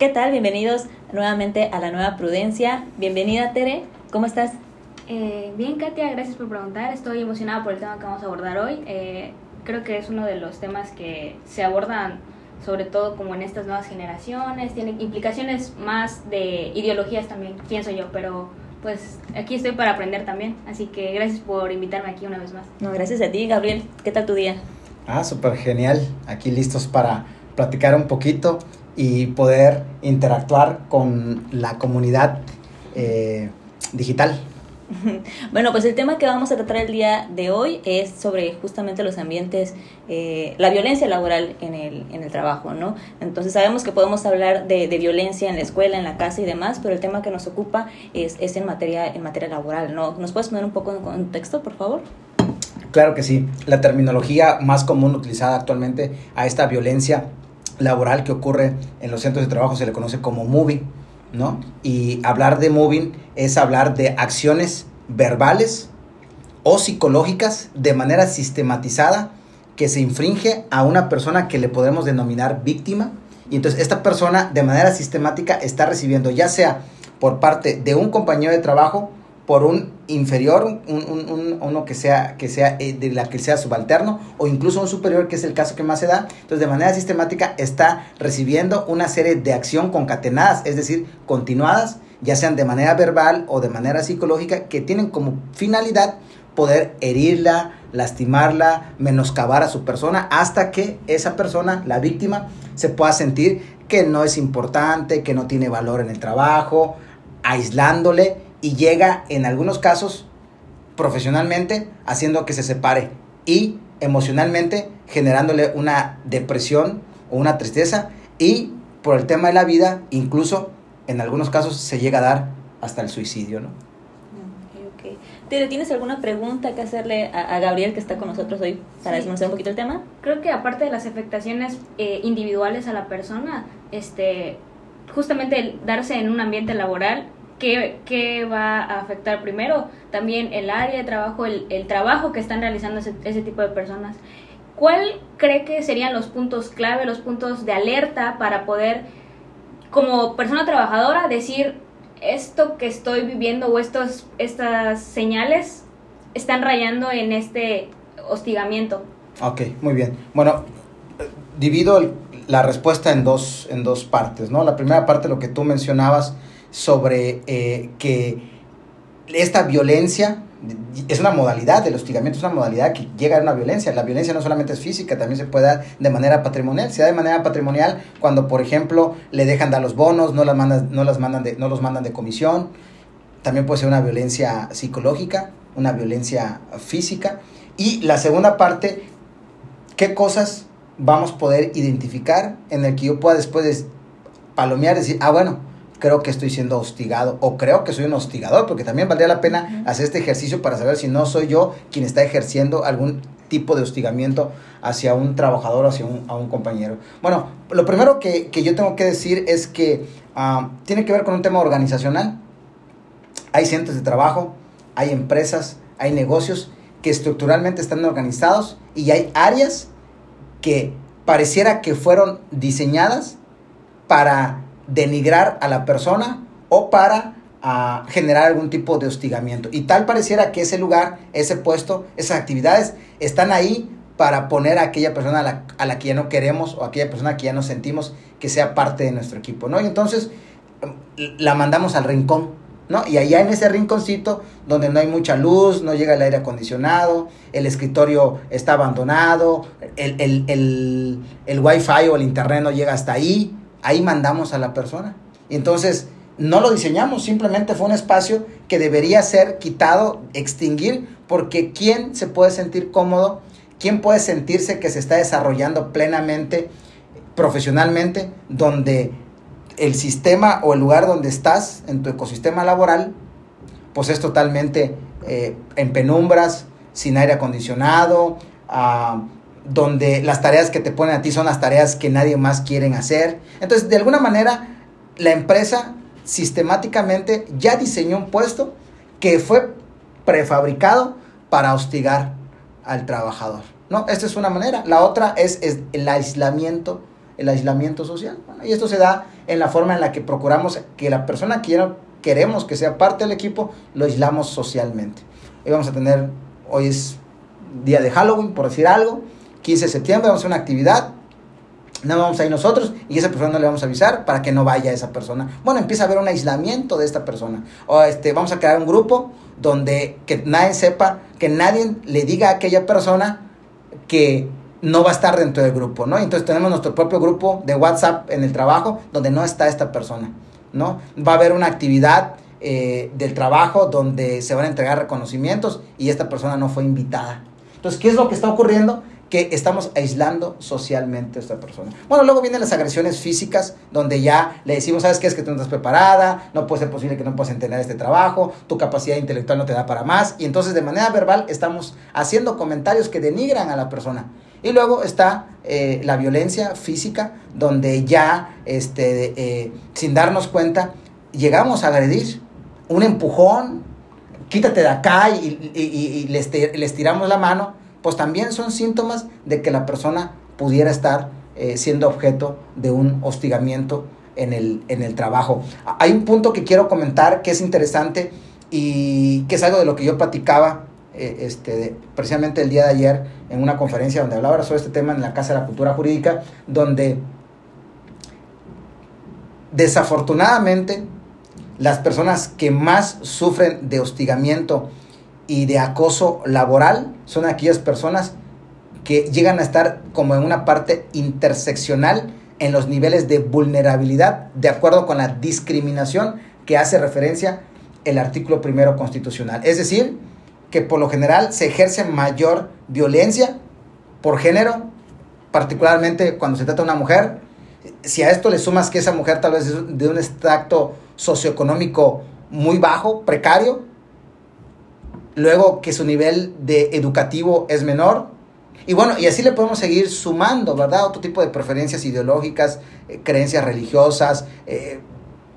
¿Qué tal? Bienvenidos nuevamente a la nueva Prudencia. Bienvenida Tere, ¿cómo estás? Eh, bien, Katia, gracias por preguntar. Estoy emocionada por el tema que vamos a abordar hoy. Eh, creo que es uno de los temas que se abordan sobre todo como en estas nuevas generaciones, tiene implicaciones más de ideologías también, pienso yo, pero pues aquí estoy para aprender también, así que gracias por invitarme aquí una vez más. No, gracias a ti, Gabriel. ¿Qué tal tu día? Ah, súper genial. Aquí listos para platicar un poquito y poder interactuar con la comunidad eh, digital. Bueno, pues el tema que vamos a tratar el día de hoy es sobre justamente los ambientes, eh, la violencia laboral en el, en el trabajo, ¿no? Entonces sabemos que podemos hablar de, de, violencia en la escuela, en la casa y demás, pero el tema que nos ocupa es, es en, materia, en materia laboral, ¿no? ¿Nos puedes poner un poco en contexto, por favor? Claro que sí. La terminología más común utilizada actualmente a esta violencia laboral que ocurre en los centros de trabajo se le conoce como moving, ¿no? Y hablar de moving es hablar de acciones verbales o psicológicas de manera sistematizada que se infringe a una persona que le podemos denominar víctima. Y entonces esta persona de manera sistemática está recibiendo ya sea por parte de un compañero de trabajo por un inferior, un, un, un, uno que sea, que sea eh, de la que sea subalterno, o incluso un superior, que es el caso que más se da. Entonces, de manera sistemática está recibiendo una serie de acción concatenadas, es decir, continuadas, ya sean de manera verbal o de manera psicológica, que tienen como finalidad poder herirla, lastimarla, menoscabar a su persona, hasta que esa persona, la víctima, se pueda sentir que no es importante, que no tiene valor en el trabajo, aislándole y llega en algunos casos profesionalmente haciendo que se separe y emocionalmente generándole una depresión o una tristeza y por el tema de la vida incluso en algunos casos se llega a dar hasta el suicidio, ¿no? Okay, okay. ¿Tienes alguna pregunta que hacerle a, a, Gabriel que está con nosotros hoy para sí. desmenuzar un poquito el tema? Creo que aparte de las afectaciones eh, individuales a la persona, este, justamente el darse en un ambiente laboral ¿Qué, ¿qué, va a afectar primero? También el área de trabajo, el, el trabajo que están realizando ese, ese, tipo de personas. ¿Cuál cree que serían los puntos clave, los puntos de alerta para poder, como persona trabajadora, decir esto que estoy viviendo o estos, estas señales están rayando en este hostigamiento? Ok, muy bien. Bueno, divido el, la respuesta en dos, en dos partes, ¿no? La primera parte, lo que tú mencionabas, sobre eh, que esta violencia es una modalidad, el hostigamiento es una modalidad que llega a una violencia. La violencia no solamente es física, también se puede dar de manera patrimonial. Se da de manera patrimonial cuando, por ejemplo, le dejan dar los bonos, no, las mandan, no, las mandan de, no los mandan de comisión. También puede ser una violencia psicológica, una violencia física. Y la segunda parte, ¿qué cosas vamos a poder identificar en el que yo pueda después de palomear, decir, ah, bueno, creo que estoy siendo hostigado o creo que soy un hostigador, porque también valdría la pena hacer este ejercicio para saber si no soy yo quien está ejerciendo algún tipo de hostigamiento hacia un trabajador, hacia un, a un compañero. Bueno, lo primero que, que yo tengo que decir es que uh, tiene que ver con un tema organizacional. Hay centros de trabajo, hay empresas, hay negocios que estructuralmente están organizados y hay áreas que pareciera que fueron diseñadas para denigrar a la persona o para uh, generar algún tipo de hostigamiento. Y tal pareciera que ese lugar, ese puesto, esas actividades están ahí para poner a aquella persona a la, a la que ya no queremos o a aquella persona que ya no sentimos que sea parte de nuestro equipo, ¿no? Y entonces la mandamos al rincón, ¿no? Y allá en ese rinconcito donde no hay mucha luz, no llega el aire acondicionado, el escritorio está abandonado, el, el, el, el wifi o el internet no llega hasta ahí, ahí mandamos a la persona. Entonces no lo diseñamos, simplemente fue un espacio que debería ser quitado, extinguir, porque ¿quién se puede sentir cómodo? ¿Quién puede sentirse que se está desarrollando plenamente, profesionalmente, donde el sistema o el lugar donde estás, en tu ecosistema laboral, pues es totalmente eh, en penumbras, sin aire acondicionado, uh, donde las tareas que te ponen a ti son las tareas que nadie más quieren hacer. Entonces, de alguna manera, la empresa sistemáticamente ya diseñó un puesto que fue prefabricado para hostigar al trabajador. ¿no? Esta es una manera. La otra es, es el aislamiento el aislamiento social. y esto se da en la forma en la que procuramos que la persona que queremos que sea parte del equipo, lo aislamos socialmente. Hoy vamos a tener, hoy es día de Halloween, por decir algo, 15 de septiembre, vamos a hacer una actividad, no vamos a ir nosotros y esa persona no le vamos a avisar para que no vaya esa persona. Bueno, empieza a haber un aislamiento de esta persona. O este, vamos a crear un grupo donde que nadie sepa, que nadie le diga a aquella persona que no va a estar dentro del grupo, ¿no? Entonces tenemos nuestro propio grupo de WhatsApp en el trabajo donde no está esta persona, ¿no? Va a haber una actividad eh, del trabajo donde se van a entregar reconocimientos y esta persona no fue invitada. Entonces, ¿qué es lo que está ocurriendo? Que estamos aislando socialmente a esta persona. Bueno, luego vienen las agresiones físicas, donde ya le decimos, ¿sabes qué? Es que tú no estás preparada, no puede ser posible que no puedas entender este trabajo, tu capacidad intelectual no te da para más, y entonces de manera verbal estamos haciendo comentarios que denigran a la persona. Y luego está eh, la violencia física, donde ya, este, eh, sin darnos cuenta, llegamos a agredir un empujón, quítate de acá y, y, les, les tiramos la mano pues también son síntomas de que la persona pudiera estar eh, siendo objeto de un hostigamiento en el, en el trabajo. Hay un punto que quiero comentar que es interesante y que es algo de lo que yo platicaba eh, este, precisamente el día de ayer en una conferencia donde hablaba sobre este tema en la Casa de la Cultura Jurídica, donde desafortunadamente las personas que más sufren de hostigamiento y de acoso laboral son aquellas personas que llegan a estar como en una parte interseccional en los niveles de vulnerabilidad de acuerdo con la discriminación que hace referencia el artículo primero constitucional. Es decir, que por lo general se ejerce mayor violencia por género, particularmente cuando se trata de una mujer. Si a esto le sumas que esa mujer tal vez es de un extracto socioeconómico muy bajo, precario, luego que su nivel de educativo es menor. Y bueno, y así le podemos seguir sumando, ¿verdad? Otro tipo de preferencias ideológicas, eh, creencias religiosas, eh,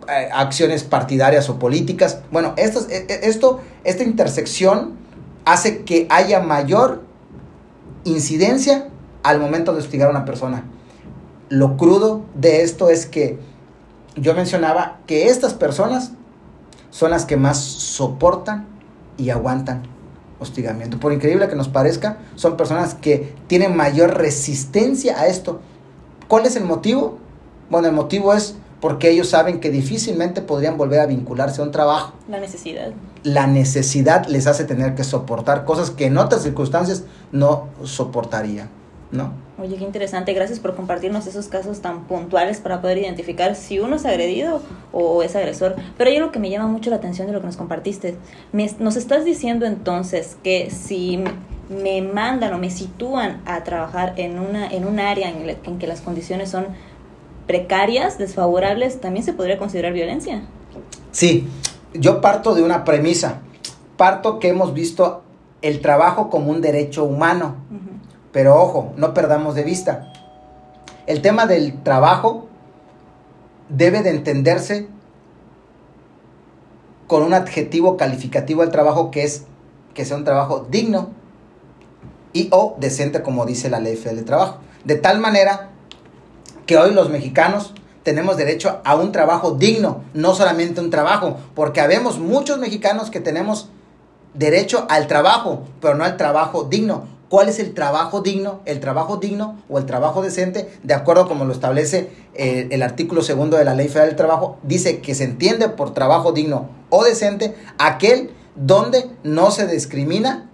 eh, acciones partidarias o políticas. Bueno, esto, esto, esta intersección hace que haya mayor incidencia al momento de hostigar a una persona. Lo crudo de esto es que yo mencionaba que estas personas son las que más soportan y aguantan hostigamiento. Por increíble que nos parezca, son personas que tienen mayor resistencia a esto. ¿Cuál es el motivo? Bueno, el motivo es porque ellos saben que difícilmente podrían volver a vincularse a un trabajo. La necesidad. La necesidad les hace tener que soportar cosas que en otras circunstancias no soportarían, ¿no? Oye, qué interesante. Gracias por compartirnos esos casos tan puntuales para poder identificar si uno es agredido o es agresor. Pero hay algo que me llama mucho la atención de lo que nos compartiste. nos estás diciendo entonces que si me mandan o me sitúan a trabajar en, una, en un área en, en que las condiciones son precarias, desfavorables, también se podría considerar violencia. Sí, yo parto de una premisa. Parto que hemos visto el trabajo como un derecho humano. Pero ojo, no perdamos de vista. El tema del trabajo debe de entenderse con un adjetivo calificativo al trabajo que es que sea un trabajo digno y o decente como dice la ley federal de trabajo. De tal manera que hoy los mexicanos tenemos derecho a un trabajo digno, no solamente un trabajo, porque habemos muchos mexicanos que tenemos derecho al trabajo, pero no al trabajo digno cuál es el trabajo digno, el trabajo digno o el trabajo decente, de acuerdo como lo establece eh, el artículo segundo de la Ley Federal del Trabajo, dice que se entiende por trabajo digno o decente aquel donde no se discrimina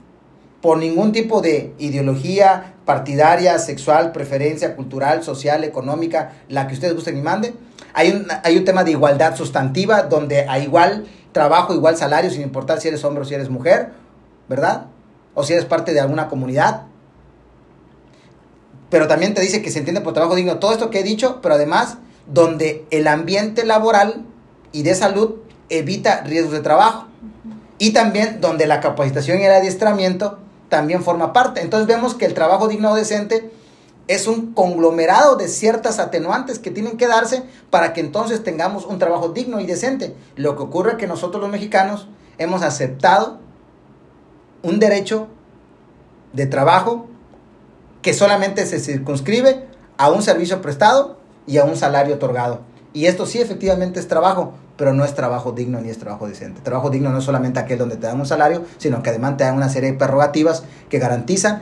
por ningún tipo de ideología partidaria, sexual, preferencia cultural, social, económica, la que ustedes gusten y manden. Hay un, hay un tema de igualdad sustantiva donde hay igual trabajo, igual salario, sin importar si eres hombre o si eres mujer, ¿verdad? O si eres parte de alguna comunidad. Pero también te dice que se entiende por trabajo digno todo esto que he dicho, pero además donde el ambiente laboral y de salud evita riesgos de trabajo. Y también donde la capacitación y el adiestramiento también forma parte. Entonces vemos que el trabajo digno o decente es un conglomerado de ciertas atenuantes que tienen que darse para que entonces tengamos un trabajo digno y decente. Lo que ocurre es que nosotros los mexicanos hemos aceptado un derecho de trabajo que solamente se circunscribe a un servicio prestado y a un salario otorgado. Y esto sí efectivamente es trabajo, pero no es trabajo digno ni es trabajo decente. Trabajo digno no es solamente aquel donde te dan un salario, sino que además te dan una serie de prerrogativas que garantizan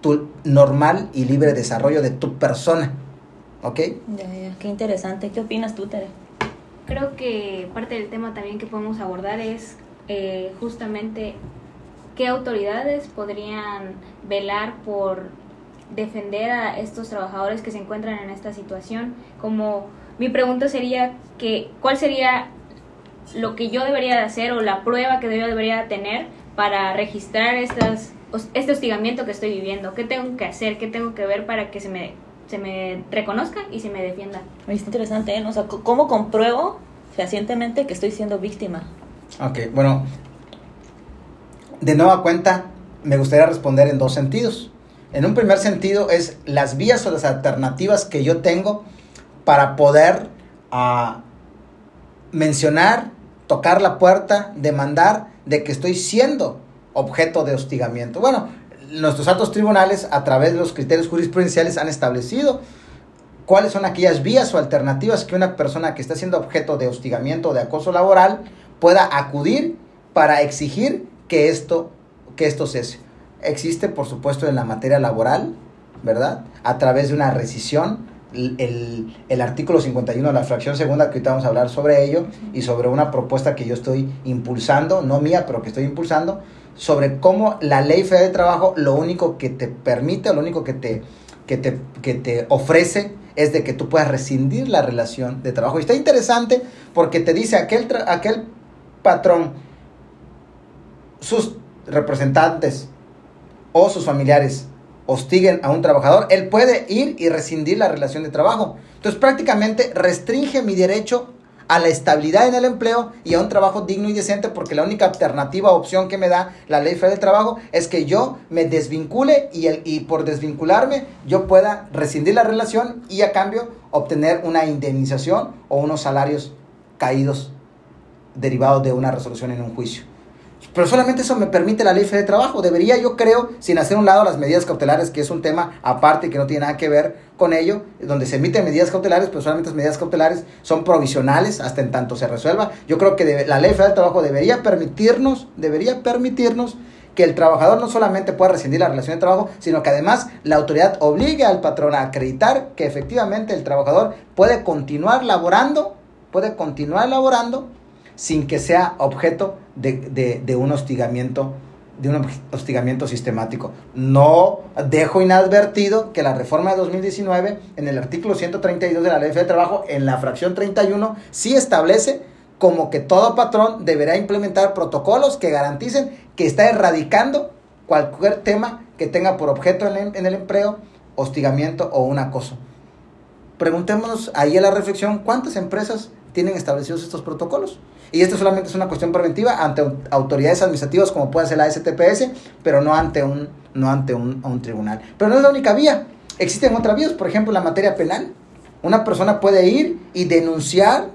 tu normal y libre desarrollo de tu persona. ¿Ok? Ya, ya, qué interesante. ¿Qué opinas tú, Tere? Creo que parte del tema también que podemos abordar es eh, justamente qué autoridades podrían velar por defender a estos trabajadores que se encuentran en esta situación. Como mi pregunta sería que cuál sería lo que yo debería de hacer o la prueba que yo debería tener para registrar estas, este hostigamiento que estoy viviendo. ¿Qué tengo que hacer? ¿Qué tengo que ver para que se me, se me reconozca y se me defienda? Es interesante, ¿eh? O sea, ¿cómo compruebo fehacientemente que estoy siendo víctima? Ok, bueno, de nueva cuenta, me gustaría responder en dos sentidos. En un primer sentido es las vías o las alternativas que yo tengo para poder uh, mencionar, tocar la puerta, demandar de que estoy siendo objeto de hostigamiento. Bueno, nuestros altos tribunales, a través de los criterios jurisprudenciales, han establecido cuáles son aquellas vías o alternativas que una persona que está siendo objeto de hostigamiento o de acoso laboral pueda acudir para exigir que esto, que esto cese. Existe, por supuesto, en la materia laboral, ¿verdad? A través de una rescisión, el, el, artículo 51 de la fracción segunda, que ahorita vamos a hablar sobre ello, y sobre una propuesta que yo estoy impulsando, no mía, pero que estoy impulsando, sobre cómo la ley federal de trabajo lo único que te permite, lo único que te, que te, que te ofrece es de que tú puedas rescindir la relación de trabajo. Y está interesante porque te dice aquel, aquel patrón, sus representantes o sus familiares hostiguen a un trabajador, él puede ir y rescindir la relación de trabajo. Entonces prácticamente restringe mi derecho a la estabilidad en el empleo y a un trabajo digno y decente porque la única alternativa o opción que me da la ley federal del trabajo es que yo me desvincule y, el, y por desvincularme yo pueda rescindir la relación y a cambio obtener una indemnización o unos salarios caídos derivados de una resolución en un juicio. Pero solamente eso me permite la ley de trabajo. Debería, yo creo, sin hacer un lado las medidas cautelares, que es un tema aparte y que no tiene nada que ver con ello, donde se emiten medidas cautelares, pero solamente las medidas cautelares son provisionales hasta en tanto se resuelva. Yo creo que la ley del trabajo debería permitirnos, debería permitirnos que el trabajador no solamente pueda rescindir la relación de trabajo, sino que además la autoridad obligue al patrón a acreditar que efectivamente el trabajador puede continuar laborando, puede continuar laborando sin que sea objeto de, un hostigamiento de un hostigamiento sistemático. No dejo inadvertido que la reforma de 2019, en el artículo 132 de la Ley de Trabajo, en la fracción 31, sí establece como que todo patrón deberá implementar protocolos que garanticen que está erradicando cualquier tema que tenga por objeto en el, en el empleo, hostigamiento o un acoso. Preguntémonos ahí en la reflexión, ¿cuántas empresas tienen establecidos estos protocolos? Y esto solamente es una cuestión preventiva ante autoridades administrativas como puede ser la STPS, pero no ante un, no ante un, un tribunal. Pero no es la única vía. Existen otras vías, por ejemplo, en la materia penal. Una persona puede ir y denunciar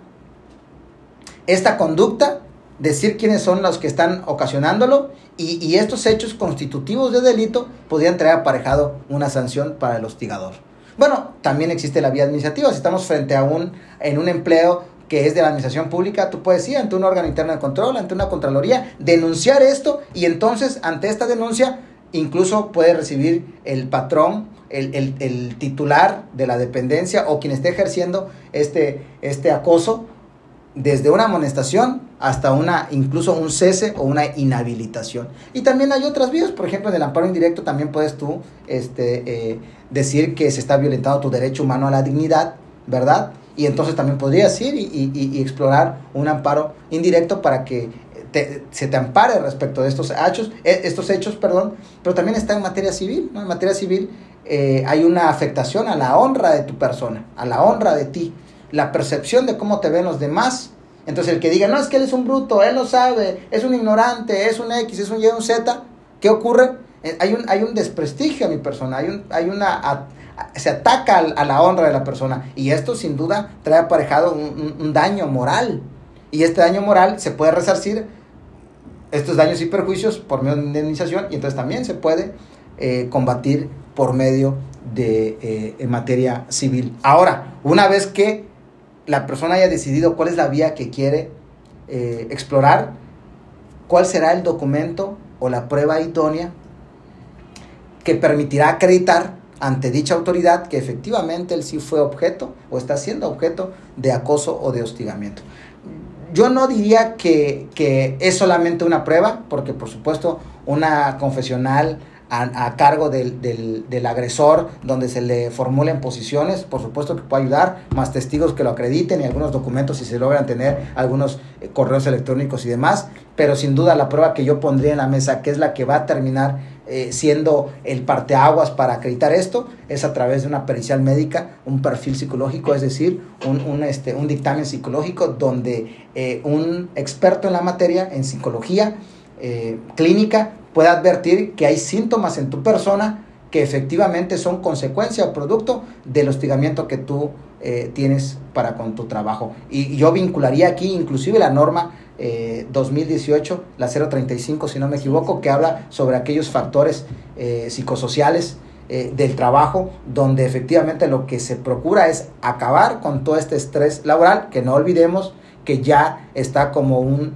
esta conducta, decir quiénes son los que están ocasionándolo y, y estos hechos constitutivos de delito podrían traer aparejado una sanción para el hostigador. Bueno, también existe la vía administrativa. Si estamos frente a un, en un empleo que es de la administración pública, tú puedes ir ante un órgano interno de control, ante una contraloría, denunciar esto y entonces ante esta denuncia incluso puede recibir el patrón, el, titular de la dependencia o quien esté ejerciendo este, este acoso desde una amonestación hasta una incluso un cese o una inhabilitación. Y también hay otras vías, por ejemplo, en el amparo indirecto también puedes tú este, eh, decir que se está violentando tu derecho humano a la dignidad, ¿verdad? Y entonces también podrías ir y, explorar un amparo indirecto para que se te ampare respecto de estos hechos, eh, estos hechos, perdón, pero también está en materia civil, ¿no? En materia civil eh, hay una afectación a la honra de tu persona, a la honra de ti, la percepción de cómo te ven los demás. Entonces el que diga, no, es que él es un bruto, él no sabe, es un ignorante, es un X, es un Y, un Z, ¿qué ocurre? Eh, hay, un, hay un desprestigio a mi persona, hay, un, hay una se ataca a la honra de la persona y esto sin duda trae aparejado un, daño moral y este daño moral se puede resarcir estos daños y perjuicios por medio de indemnización y entonces también se puede eh, combatir por medio de, eh, en materia civil. Ahora, una vez que la persona haya decidido cuál es la vía que quiere eh, explorar, cuál será el documento o la prueba idónea que permitirá acreditar ante dicha autoridad que efectivamente él sí fue objeto o está siendo objeto de acoso o de hostigamiento. Yo no diría que, que es solamente una prueba, porque por supuesto una confesional a, cargo del, del, del, agresor, donde se le formulen posiciones, por supuesto que puede ayudar, más testigos que lo acrediten y algunos documentos si se logran tener, algunos eh, correos electrónicos y demás, pero sin duda la prueba que yo pondría en la mesa, que es la que va a terminar eh, siendo el parteaguas para acreditar esto, es a través de una pericial médica, un perfil psicológico, es decir, un, un, este, un dictamen psicológico donde eh, un experto en la materia, en psicología clínica, puede advertir que hay síntomas en tu persona que efectivamente son consecuencia o producto del hostigamiento que tú eh, tienes para con tu trabajo. Y yo vincularía aquí inclusive la norma 2018, eh, la 035 si no me equivoco, que habla sobre aquellos factores eh, psicosociales del trabajo, donde efectivamente lo que se procura es acabar con todo este estrés laboral, que no olvidemos que ya está como, un,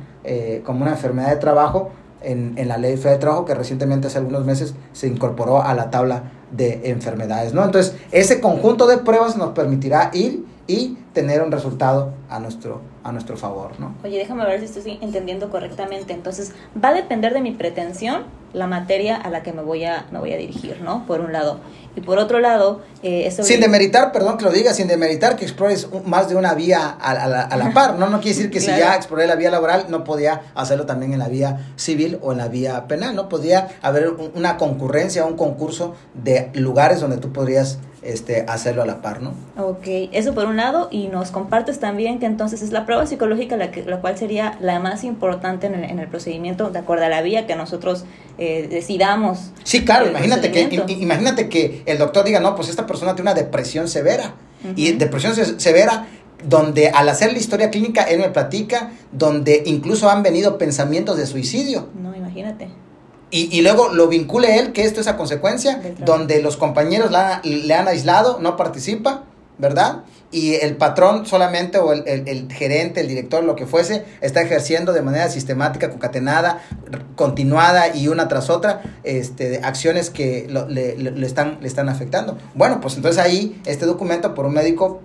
como una enfermedad de trabajo, en, la ley de trabajo que recientemente hace algunos meses se incorporó a la tabla de enfermedades, ¿no? Entonces, ese conjunto de pruebas nos permitirá ir y tener un resultado a nuestro, a nuestro favor, ¿no? Oye, déjame ver si estoy entendiendo correctamente. Entonces, va a depender de mi pretensión la materia a la que me voy a, me voy a dirigir, ¿no? Por un lado. Y por otro lado, eh, Sin demeritar, perdón que lo diga, sin demeritar que explores más de una vía a, la, par, ¿no? No quiere decir que si ya exploré la vía laboral, no podía hacerlo también en la vía civil o en la vía penal, ¿no? Podía haber una concurrencia, un concurso de lugares donde tú podrías este, hacerlo a la par, ¿no? Ok, eso por un lado, y nos compartes también que entonces es la prueba psicológica la, que, la cual sería la más importante en el, en el procedimiento, de acuerdo a la vía que nosotros eh, decidamos. Sí, claro, imagínate que, imagínate que el doctor diga, no, pues esta persona tiene una depresión severa, y depresión severa donde al hacer la historia clínica él me platica, donde incluso han venido pensamientos de suicidio. No, imagínate. Y, luego lo vincule él, que esto es a consecuencia, donde los compañeros le han aislado, no participa, ¿verdad? Y el patrón solamente, o el, gerente, el director, lo que fuese, está ejerciendo de manera sistemática, concatenada, continuada y una tras otra, este, acciones que le, están, le están afectando. Bueno, pues entonces ahí este documento por un médico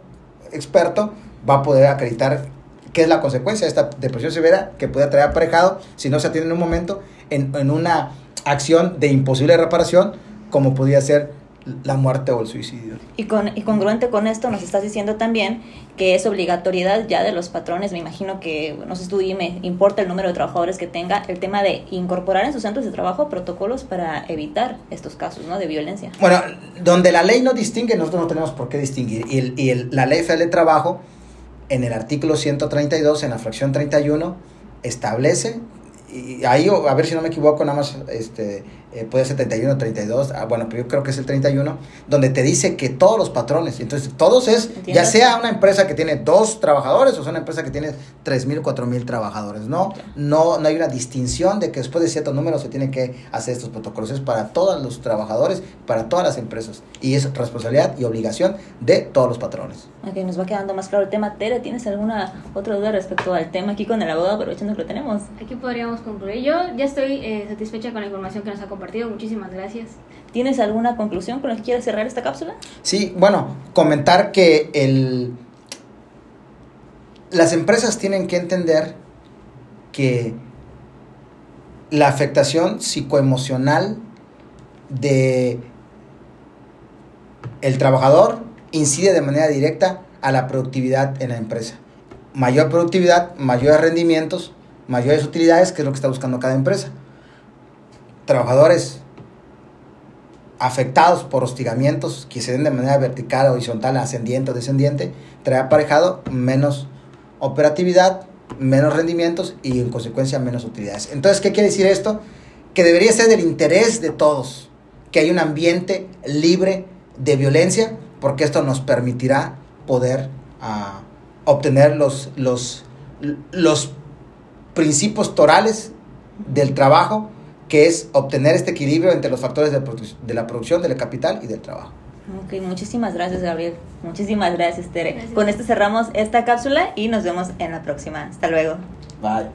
experto va a poder acreditar qué es la consecuencia de esta depresión severa que puede traer aparejado, si no se atiende en un momento, en, en una acción de imposible reparación, como podría ser la muerte o el suicidio. Y, con, y congruente con esto nos estás diciendo también que es obligatoriedad ya de los patrones, me imagino que, no sé tú me importa el número de trabajadores que tenga, el tema de incorporar en sus centros de trabajo protocolos para evitar estos casos ¿no? de violencia. Bueno, donde la ley no distingue, nosotros no tenemos por qué distinguir. Y, el, y el, la ley federal de trabajo en el artículo 132, en la fracción 31, establece, y ahí, a ver si no me equivoco, nada más este, eh, puede ser 31 o 32, ah, bueno, pero yo creo que es el 31, donde te dice que todos los patrones, entonces todos es, ya sea una empresa que tiene dos trabajadores o sea una empresa que tiene 3.000, 4.000 trabajadores, ¿no? No, no hay una distinción de que después de ciertos números se tiene que hacer estos protocolos, es para todos los trabajadores, para todas las empresas, y es responsabilidad y obligación de todos los patrones. Ok, nos va quedando más claro el tema. Tere, ¿tienes alguna otra duda respecto al tema aquí con el abogado, aprovechando que lo tenemos? Aquí podríamos concluir. Yo ya estoy eh, satisfecha con la información que nos ha compartido compartido. Muchísimas gracias. ¿Tienes alguna conclusión con la que quieras cerrar esta cápsula? Sí, bueno, comentar que el, las empresas tienen que entender que la afectación psicoemocional de el trabajador incide de manera directa a la productividad en la empresa. Mayor productividad, mayores rendimientos, mayores utilidades, que es lo que está buscando cada empresa trabajadores afectados por hostigamientos que se den de manera vertical, horizontal, ascendiente o descendiente, trae aparejado menos operatividad, menos rendimientos y en consecuencia menos utilidades. Entonces, ¿qué quiere decir esto? Que debería ser del interés de todos que hay un ambiente libre de violencia, porque esto nos permitirá poder ah, obtener los, los, los principios torales del trabajo que es obtener este equilibrio entre los factores de, de la producción, del capital y del trabajo. Ok, muchísimas gracias Gabriel. Muchísimas gracias Tere. Gracias. Con esto cerramos esta cápsula y nos vemos en la próxima. Hasta luego. Bye.